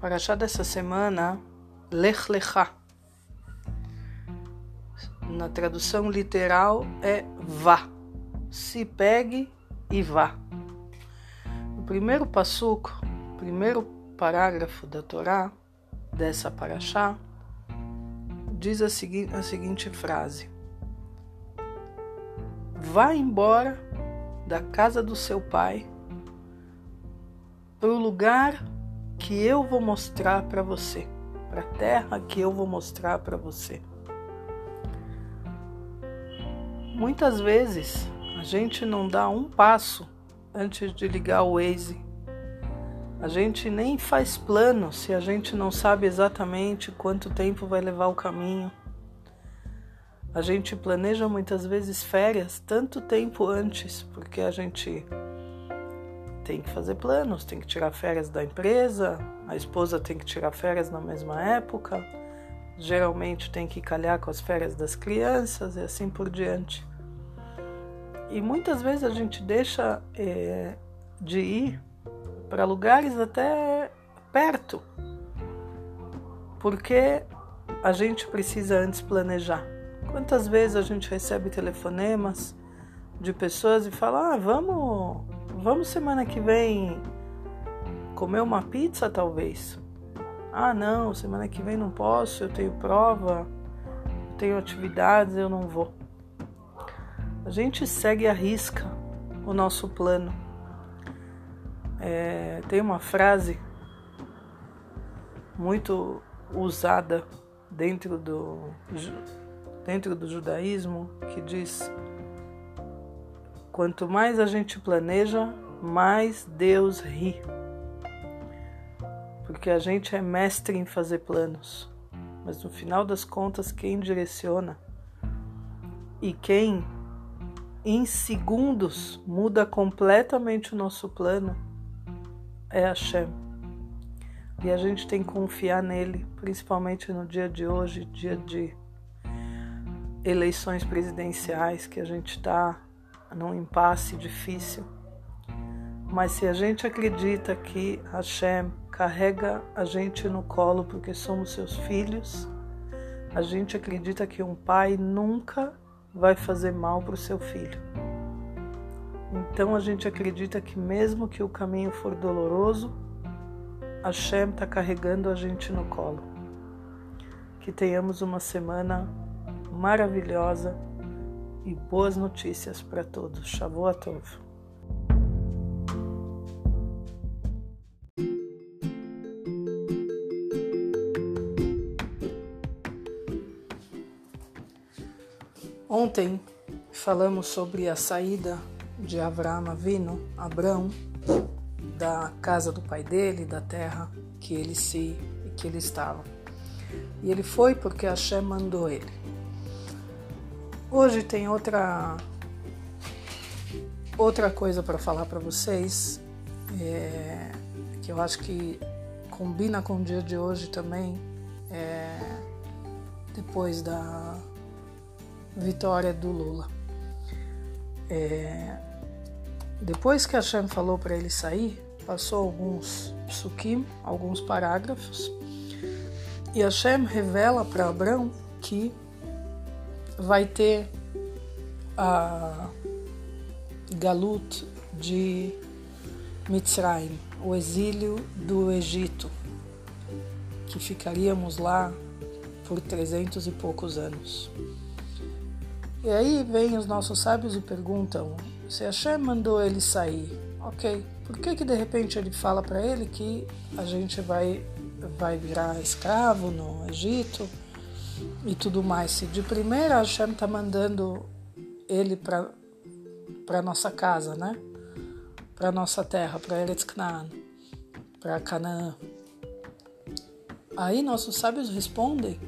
Paraxá dessa semana, Lech Lechá. Na tradução literal é vá. Se pegue e vá. O primeiro passuco, primeiro parágrafo da Torá, dessa Paraxá, diz a, segui a seguinte frase: Vá embora da casa do seu pai para o lugar que eu vou mostrar para você, para a terra que eu vou mostrar para você. Muitas vezes a gente não dá um passo antes de ligar o Waze. A gente nem faz plano se a gente não sabe exatamente quanto tempo vai levar o caminho. A gente planeja muitas vezes férias tanto tempo antes, porque a gente tem que fazer planos, tem que tirar férias da empresa, a esposa tem que tirar férias na mesma época, geralmente tem que calhar com as férias das crianças e assim por diante. E muitas vezes a gente deixa é, de ir para lugares até perto, porque a gente precisa antes planejar. Quantas vezes a gente recebe telefonemas de pessoas e fala: ah, vamos Vamos semana que vem comer uma pizza, talvez? Ah, não, semana que vem não posso, eu tenho prova, eu tenho atividades, eu não vou. A gente segue a risca o nosso plano. É, tem uma frase muito usada dentro do, dentro do judaísmo que diz Quanto mais a gente planeja, mais Deus ri. Porque a gente é mestre em fazer planos, mas no final das contas, quem direciona e quem em segundos muda completamente o nosso plano é a Shem. E a gente tem que confiar nele, principalmente no dia de hoje, dia de eleições presidenciais que a gente está num impasse difícil. Mas se a gente acredita que Hashem carrega a gente no colo porque somos seus filhos, a gente acredita que um pai nunca vai fazer mal para o seu filho. Então a gente acredita que mesmo que o caminho for doloroso, Hashem está carregando a gente no colo. Que tenhamos uma semana maravilhosa e boas notícias para todos. Shavuot Ontem falamos sobre a saída de Avraham Avino, Abrão, da casa do pai dele, da terra que ele se que ele estava. E ele foi porque Hashem mandou ele. Hoje tem outra outra coisa para falar para vocês é, que eu acho que combina com o dia de hoje também é, depois da vitória do Lula. É, depois que a Hashem falou para ele sair, passou alguns psukim, alguns parágrafos, e Hashem revela para Abraão que vai ter a Galut de Mitzrayim, o exílio do Egito, que ficaríamos lá por trezentos e poucos anos. E aí vem os nossos sábios e perguntam: se Hashem mandou ele sair, ok, por que que de repente ele fala para ele que a gente vai vai virar escravo no Egito? E tudo mais. Se de primeira a Hashem está mandando ele para nossa casa, né? Para nossa terra, para Eretz Canaan, para Canaã. Aí nossos sábios respondem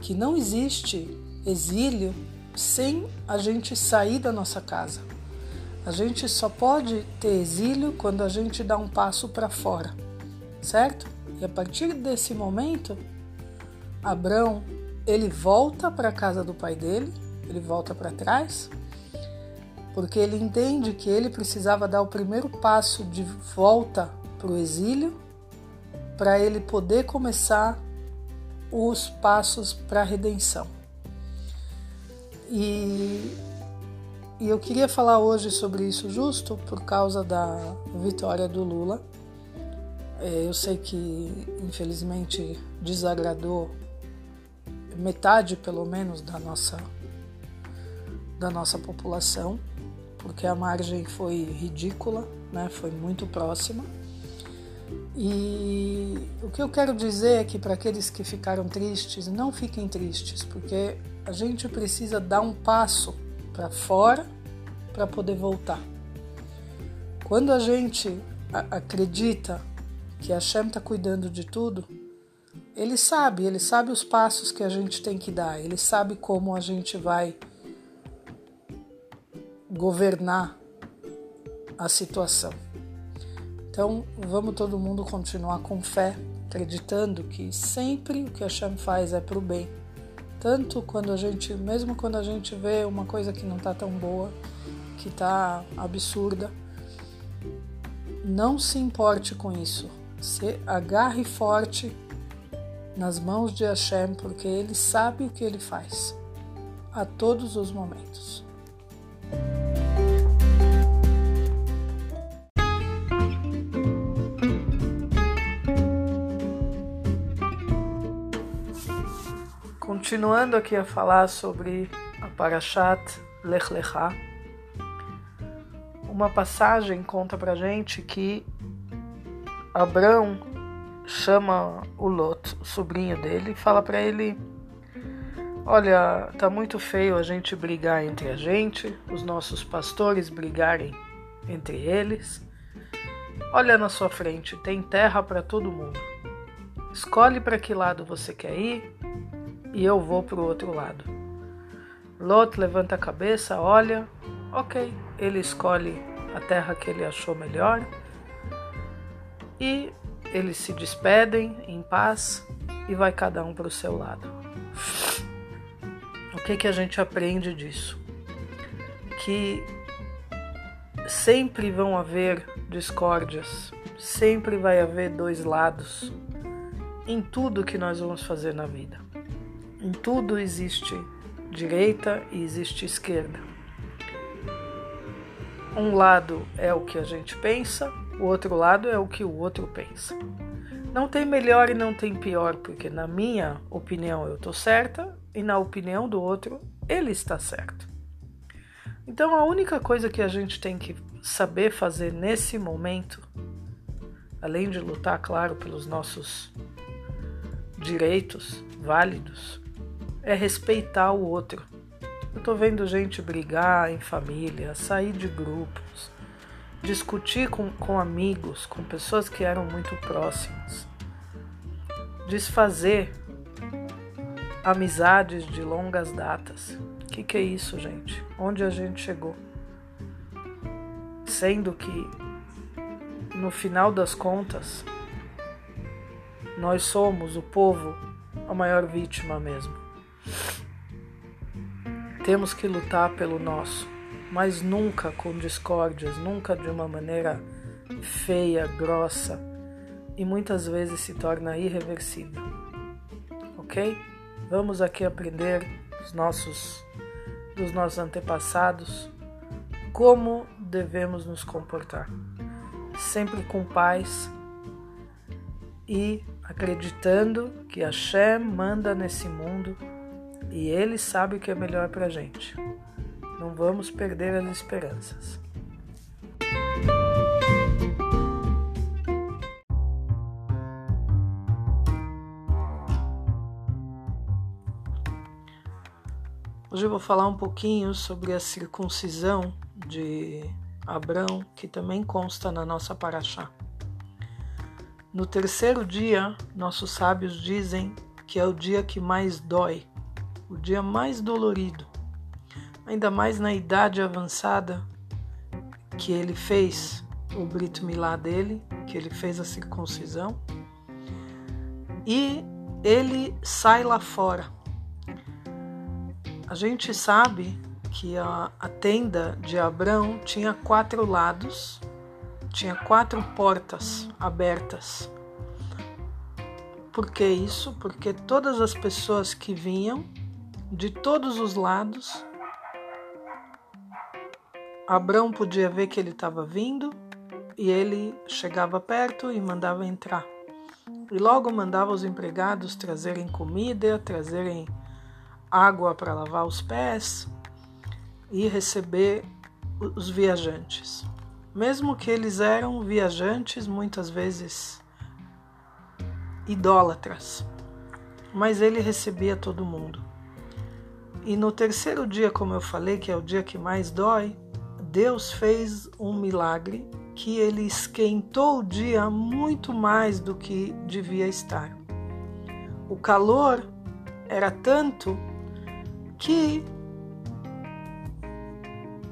que não existe exílio sem a gente sair da nossa casa. A gente só pode ter exílio quando a gente dá um passo para fora, certo? E a partir desse momento, Abrão ele volta para a casa do pai dele, ele volta para trás, porque ele entende que ele precisava dar o primeiro passo de volta para o exílio para ele poder começar os passos para a redenção. E, e eu queria falar hoje sobre isso justo por causa da vitória do Lula. É, eu sei que infelizmente desagradou metade, pelo menos, da nossa da nossa população, porque a margem foi ridícula, né? Foi muito próxima. E o que eu quero dizer é que para aqueles que ficaram tristes, não fiquem tristes, porque a gente precisa dar um passo para fora para poder voltar. Quando a gente acredita que a Shem está cuidando de tudo, ele sabe, ele sabe os passos que a gente tem que dar, ele sabe como a gente vai governar a situação. Então, vamos todo mundo continuar com fé, acreditando que sempre o que a Hashem faz é para o bem. Tanto quando a gente, mesmo quando a gente vê uma coisa que não está tão boa, que está absurda, não se importe com isso. Se agarre forte nas mãos de Hashem, porque ele sabe o que ele faz a todos os momentos. Continuando aqui a falar sobre a Parashat Lech Lechá, uma passagem conta pra gente que Abrão chama o Lot, o sobrinho dele, e fala para ele: Olha, tá muito feio a gente brigar entre a gente, os nossos pastores brigarem entre eles. Olha na sua frente, tem terra para todo mundo. Escolhe para que lado você quer ir e eu vou para o outro lado. Lot levanta a cabeça, olha, ok, ele escolhe a terra que ele achou melhor e eles se despedem em paz e vai cada um para o seu lado. O que, que a gente aprende disso? Que sempre vão haver discórdias, sempre vai haver dois lados em tudo que nós vamos fazer na vida. Em tudo existe direita e existe esquerda. Um lado é o que a gente pensa, o outro lado é o que o outro pensa. Não tem melhor e não tem pior, porque na minha opinião eu estou certa e na opinião do outro ele está certo. Então a única coisa que a gente tem que saber fazer nesse momento, além de lutar, claro, pelos nossos direitos válidos, é respeitar o outro. Eu tô vendo gente brigar em família, sair de grupos, discutir com, com amigos, com pessoas que eram muito próximas, desfazer amizades de longas datas. O que, que é isso, gente? Onde a gente chegou? Sendo que, no final das contas, nós somos o povo a maior vítima mesmo. Temos que lutar pelo nosso, mas nunca com discórdias, nunca de uma maneira feia, grossa e muitas vezes se torna irreversível. Ok? Vamos aqui aprender dos nossos, dos nossos antepassados como devemos nos comportar, sempre com paz e acreditando que Hashem manda nesse mundo e Ele sabe o que é melhor para gente. Vamos perder as esperanças. Hoje eu vou falar um pouquinho sobre a circuncisão de Abrão, que também consta na nossa paraxá. No terceiro dia, nossos sábios dizem que é o dia que mais dói, o dia mais dolorido, ainda mais na idade avançada que ele fez o Brito Milá dele, que ele fez a circuncisão, e ele sai lá fora. A gente sabe que a, a tenda de Abrão tinha quatro lados, tinha quatro portas abertas. Por que isso? Porque todas as pessoas que vinham de todos os lados, Abraão podia ver que ele estava vindo e ele chegava perto e mandava entrar. E logo mandava os empregados trazerem comida, trazerem água para lavar os pés e receber os viajantes. Mesmo que eles eram viajantes, muitas vezes idólatras, mas ele recebia todo mundo. E no terceiro dia, como eu falei, que é o dia que mais dói, Deus fez um milagre que ele esquentou o dia muito mais do que devia estar. O calor era tanto que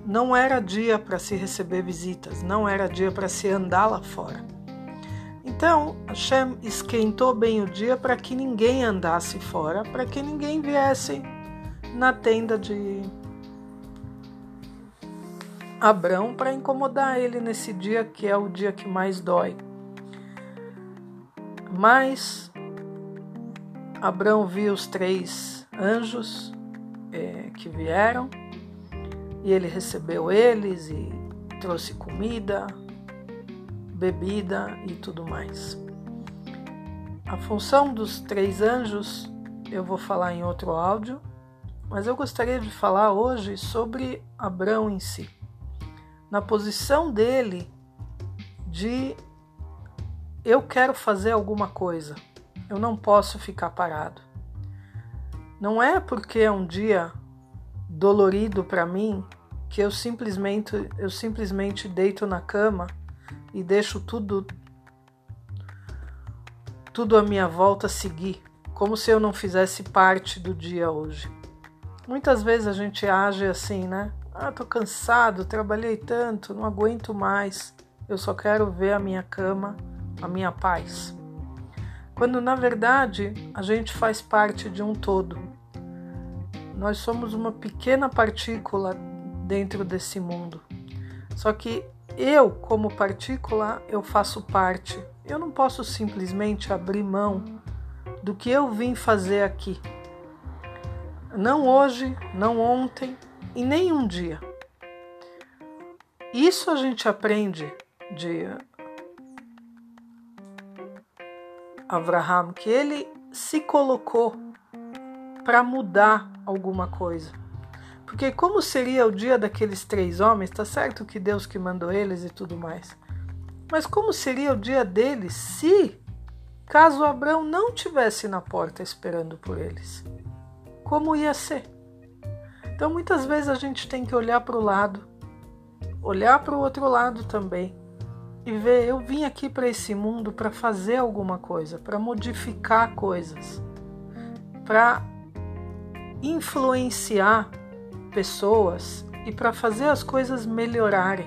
não era dia para se receber visitas, não era dia para se andar lá fora. Então, Hashem esquentou bem o dia para que ninguém andasse fora, para que ninguém viesse na tenda de Abrão para incomodar ele nesse dia que é o dia que mais dói. Mas Abrão viu os três anjos é, que vieram e ele recebeu eles e trouxe comida, bebida e tudo mais. A função dos três anjos eu vou falar em outro áudio, mas eu gostaria de falar hoje sobre Abrão em si. Na posição dele de eu quero fazer alguma coisa, eu não posso ficar parado. Não é porque é um dia dolorido para mim que eu simplesmente eu simplesmente deito na cama e deixo tudo tudo à minha volta seguir, como se eu não fizesse parte do dia hoje. Muitas vezes a gente age assim, né? Ah, tô cansado, trabalhei tanto, não aguento mais. Eu só quero ver a minha cama, a minha paz. Quando na verdade a gente faz parte de um todo. Nós somos uma pequena partícula dentro desse mundo. Só que eu, como partícula, eu faço parte. Eu não posso simplesmente abrir mão do que eu vim fazer aqui. Não hoje, não ontem e nem um dia. Isso a gente aprende de Abraham, que ele se colocou para mudar alguma coisa. Porque como seria o dia daqueles três homens? Tá certo que Deus que mandou eles e tudo mais. Mas como seria o dia deles se caso Abraão não tivesse na porta esperando por eles? Como ia ser? Então muitas vezes a gente tem que olhar para o lado, olhar para o outro lado também e ver, eu vim aqui para esse mundo para fazer alguma coisa, para modificar coisas, para influenciar pessoas e para fazer as coisas melhorarem.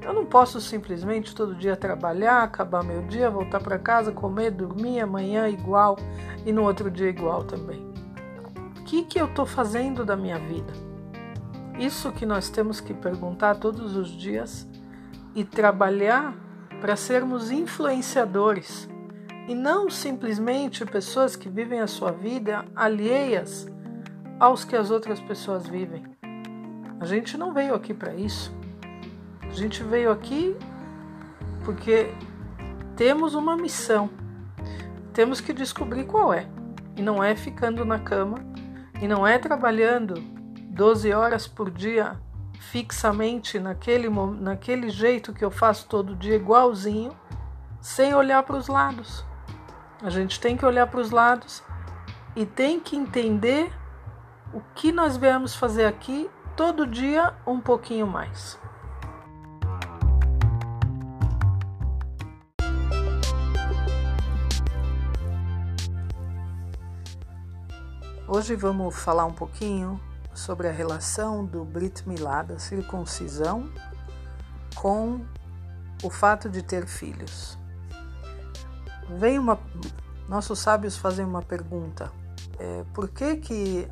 Eu não posso simplesmente todo dia trabalhar, acabar meu dia, voltar para casa, comer, dormir, amanhã igual e no outro dia igual também. Que, que eu estou fazendo da minha vida? Isso que nós temos que perguntar todos os dias e trabalhar para sermos influenciadores e não simplesmente pessoas que vivem a sua vida alheias aos que as outras pessoas vivem. A gente não veio aqui para isso. A gente veio aqui porque temos uma missão. Temos que descobrir qual é. E não é ficando na cama, e não é trabalhando 12 horas por dia fixamente naquele, naquele jeito que eu faço todo dia, igualzinho, sem olhar para os lados. A gente tem que olhar para os lados e tem que entender o que nós viemos fazer aqui todo dia um pouquinho mais. Hoje vamos falar um pouquinho sobre a relação do Brit Milá, da circuncisão, com o fato de ter filhos. Vem uma, nossos sábios fazem uma pergunta: é, por que que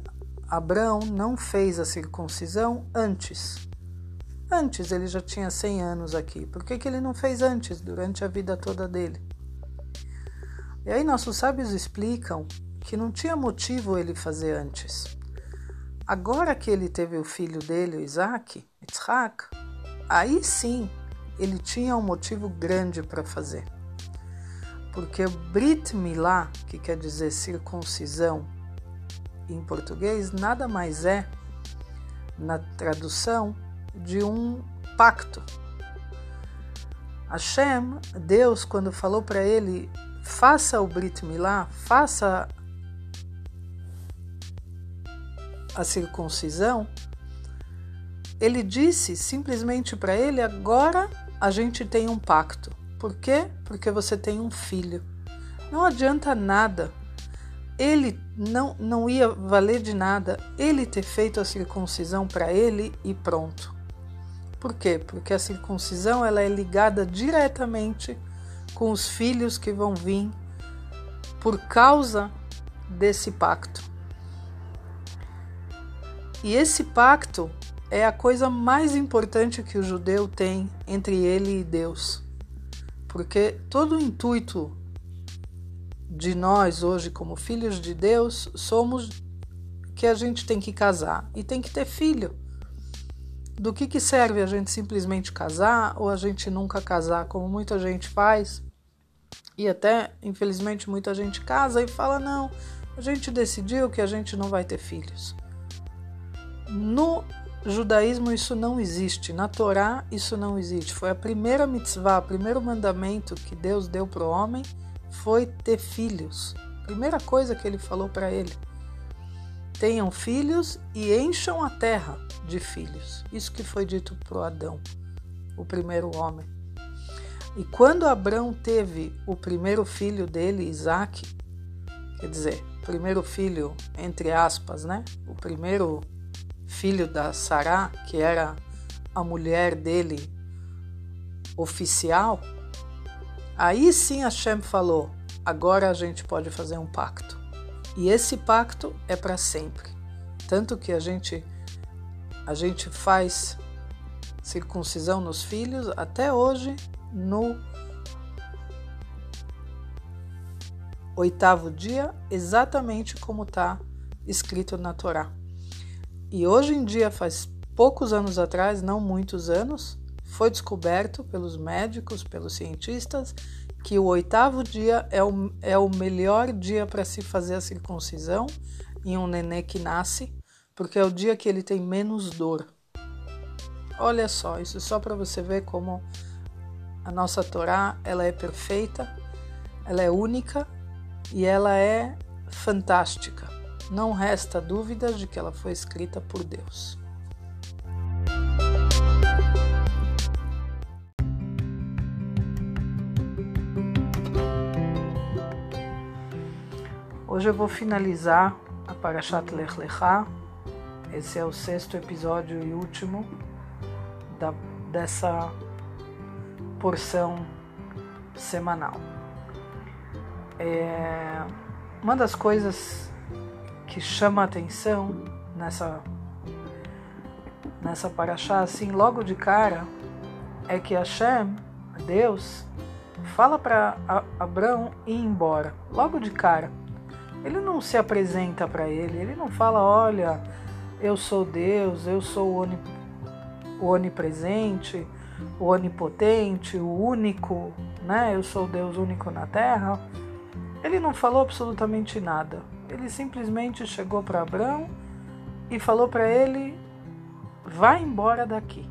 Abraão não fez a circuncisão antes. Antes ele já tinha 100 anos aqui. Por que, que ele não fez antes, durante a vida toda dele? E aí nossos sábios explicam que não tinha motivo ele fazer antes. Agora que ele teve o filho dele, Isaac, Yitzhak, aí sim ele tinha um motivo grande para fazer. Porque Brit Milá, que quer dizer circuncisão em português, nada mais é, na tradução, de um pacto. Hashem, Deus, quando falou para ele, faça o Brit Milá, faça a circuncisão, ele disse simplesmente para ele: agora a gente tem um pacto. Por quê? Porque você tem um filho. Não adianta nada. Ele não, não ia valer de nada ele ter feito a circuncisão para ele e pronto. Por quê? Porque a circuncisão ela é ligada diretamente com os filhos que vão vir por causa desse pacto. E esse pacto é a coisa mais importante que o judeu tem entre ele e Deus. Porque todo o intuito de nós hoje, como filhos de Deus, somos que a gente tem que casar e tem que ter filho. Do que, que serve a gente simplesmente casar ou a gente nunca casar, como muita gente faz? E até, infelizmente, muita gente casa e fala: não, a gente decidiu que a gente não vai ter filhos. No judaísmo isso não existe, na Torá isso não existe. Foi a primeira mitzvah, o primeiro mandamento que Deus deu para o homem foi ter filhos. Primeira coisa que ele falou para ele: tenham filhos e encham a terra de filhos. Isso que foi dito para Adão, o primeiro homem. E quando Abraão teve o primeiro filho dele, Isaac, quer dizer, primeiro filho, entre aspas, né? O primeiro filho da Sará, que era a mulher dele oficial, aí sim Hashem falou: agora a gente pode fazer um pacto. E esse pacto é para sempre. Tanto que a gente a gente faz circuncisão nos filhos até hoje no oitavo dia, exatamente como está escrito na Torá. E hoje em dia, faz poucos anos atrás, não muitos anos, foi descoberto pelos médicos, pelos cientistas, que o oitavo dia é o, é o melhor dia para se fazer a circuncisão em um nenê que nasce, porque é o dia que ele tem menos dor. Olha só, isso só para você ver como a nossa Torá ela é perfeita, ela é única e ela é fantástica não resta dúvida de que ela foi escrita por Deus. Hoje eu vou finalizar a Parashat Lech Lechá. Esse é o sexto episódio e último da, dessa porção semanal. É, uma das coisas que chama a atenção nessa nessa paraxá, assim, logo de cara, é que Hashem, Deus, fala para Abraão ir embora, logo de cara. Ele não se apresenta para ele, ele não fala, olha, eu sou Deus, eu sou o, onipresente, o onipotente, o único, né? Eu sou Deus único na terra. Ele não falou absolutamente nada. Ele simplesmente chegou para Abraão e falou para ele: Vá embora daqui.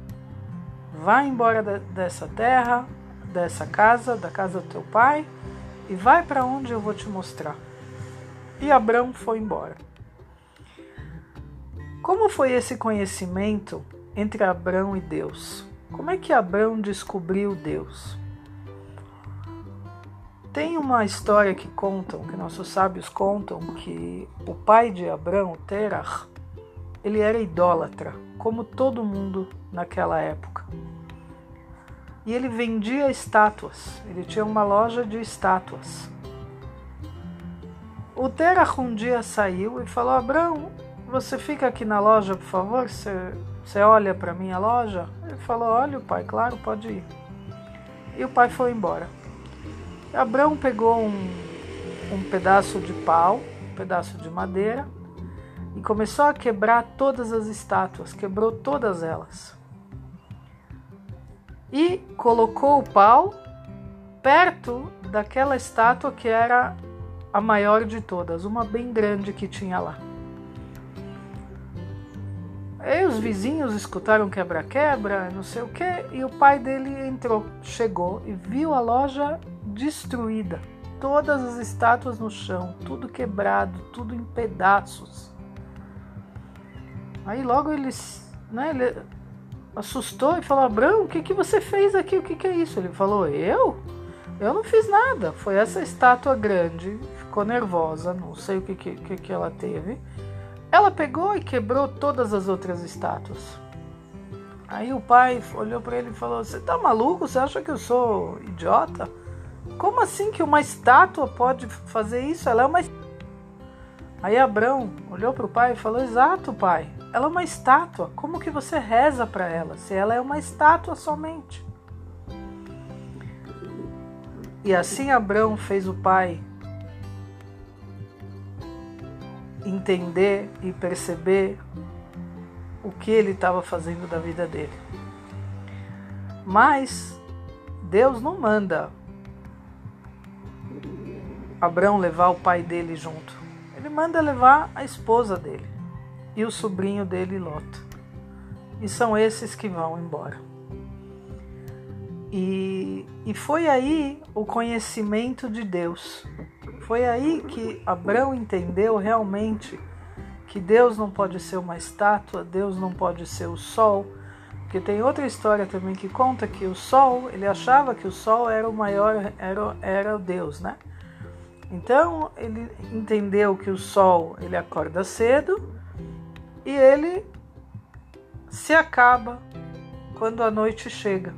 Vá embora da, dessa terra, dessa casa, da casa do teu pai, e vai para onde eu vou te mostrar. E Abraão foi embora. Como foi esse conhecimento entre Abraão e Deus? Como é que Abraão descobriu Deus? Tem uma história que contam, que nossos sábios contam, que o pai de Abraão, Terah, ele era idólatra, como todo mundo naquela época. E ele vendia estátuas, ele tinha uma loja de estátuas. O Terah um dia saiu e falou: Abraão, você fica aqui na loja, por favor? Você, você olha para minha loja? Ele falou: Olha, pai, claro, pode ir. E o pai foi embora. Abraão pegou um um pedaço de pau, um pedaço de madeira e começou a quebrar todas as estátuas, quebrou todas elas. E colocou o pau perto daquela estátua que era a maior de todas, uma bem grande que tinha lá. E os vizinhos escutaram quebra-quebra, não sei o que, e o pai dele entrou, chegou e viu a loja destruída, todas as estátuas no chão, tudo quebrado, tudo em pedaços. Aí logo ele, né, ele assustou e falou: Abraão, o que, que você fez aqui? O que, que é isso? Ele falou: Eu? Eu não fiz nada. Foi essa estátua grande, ficou nervosa, não sei o que, que, que ela teve. Ela pegou e quebrou todas as outras estátuas. Aí o pai olhou para ele e falou: Você tá maluco? Você acha que eu sou idiota? Como assim que uma estátua pode fazer isso? Ela é uma. Aí Abrão olhou para o pai e falou: Exato, pai. Ela é uma estátua. Como que você reza para ela se ela é uma estátua somente? E assim Abrão fez o pai entender e perceber o que ele estava fazendo da vida dele. Mas Deus não manda Abraão levar o pai dele junto. Ele manda levar a esposa dele e o sobrinho dele, Lot. E são esses que vão embora. E, e foi aí o conhecimento de Deus. Foi aí que Abraão entendeu realmente que Deus não pode ser uma estátua, Deus não pode ser o sol, porque tem outra história também que conta que o sol, ele achava que o sol era o maior, era, era o Deus, né? Então ele entendeu que o sol ele acorda cedo e ele se acaba quando a noite chega.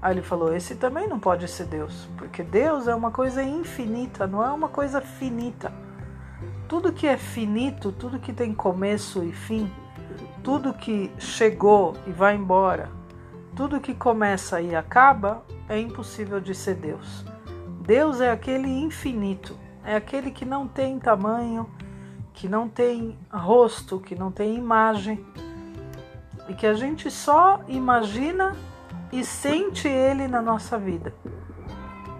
Aí ele falou: esse também não pode ser Deus, porque Deus é uma coisa infinita, não é uma coisa finita. Tudo que é finito, tudo que tem começo e fim, tudo que chegou e vai embora, tudo que começa e acaba, é impossível de ser Deus. Deus é aquele infinito, é aquele que não tem tamanho, que não tem rosto, que não tem imagem e que a gente só imagina e sente ele na nossa vida.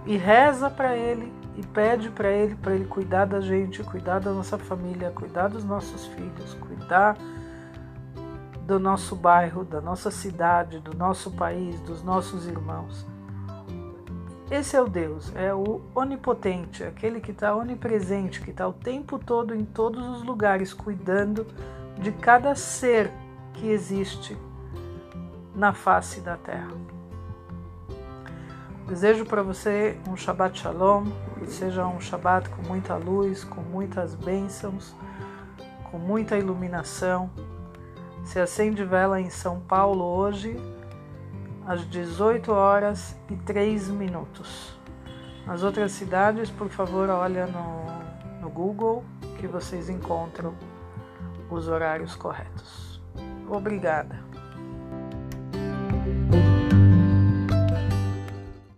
E reza para ele e pede para ele para ele cuidar da gente, cuidar da nossa família, cuidar dos nossos filhos, cuidar do nosso bairro, da nossa cidade, do nosso país, dos nossos irmãos. Esse é o Deus, é o onipotente, aquele que está onipresente, que está o tempo todo em todos os lugares, cuidando de cada ser que existe na face da terra. Desejo para você um Shabbat Shalom, seja um Shabbat com muita luz, com muitas bênçãos, com muita iluminação. Se acende vela em São Paulo hoje, às 18 horas e 3 minutos. Nas outras cidades, por favor, olha no, no Google que vocês encontram os horários corretos. Obrigada.